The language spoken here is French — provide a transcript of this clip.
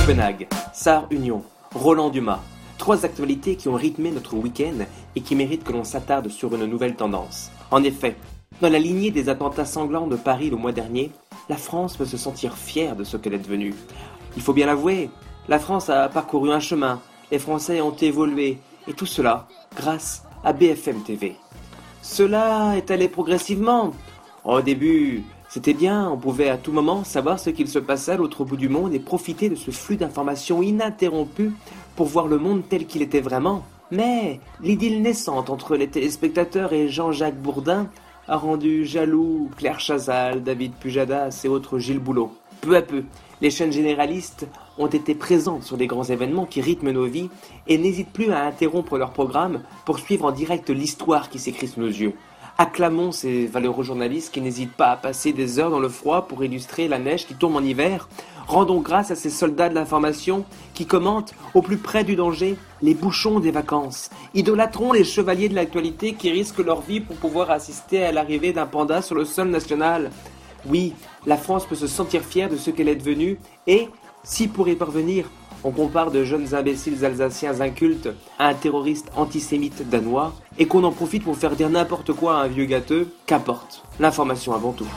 Copenhague, SAR Union, Roland Dumas. Trois actualités qui ont rythmé notre week-end et qui méritent que l'on s'attarde sur une nouvelle tendance. En effet, dans la lignée des attentats sanglants de Paris le mois dernier, la France peut se sentir fière de ce qu'elle est devenue. Il faut bien l'avouer, la France a parcouru un chemin, les Français ont évolué, et tout cela grâce à BFM TV. Cela est allé progressivement. Au début, c'était bien, on pouvait à tout moment savoir ce qu'il se passait à l'autre bout du monde et profiter de ce flux d'informations ininterrompu pour voir le monde tel qu'il était vraiment. Mais l'idylle naissante entre les téléspectateurs et Jean-Jacques Bourdin a rendu jaloux Claire Chazal, David Pujadas et autres Gilles Boulot. Peu à peu, les chaînes généralistes ont été présentes sur les grands événements qui rythment nos vies et n'hésitent plus à interrompre leur programme pour suivre en direct l'histoire qui s'écrit sous nos yeux. Acclamons ces valeureux journalistes qui n'hésitent pas à passer des heures dans le froid pour illustrer la neige qui tombe en hiver. Rendons grâce à ces soldats de l'information qui commentent au plus près du danger les bouchons des vacances. Idolâtrons les chevaliers de l'actualité qui risquent leur vie pour pouvoir assister à l'arrivée d'un panda sur le sol national. Oui, la France peut se sentir fière de ce qu'elle est devenue et, si pour y parvenir, on compare de jeunes imbéciles alsaciens incultes à un terroriste antisémite danois et qu'on en profite pour faire dire n'importe quoi à un vieux gâteux, qu'importe. L'information avant tout.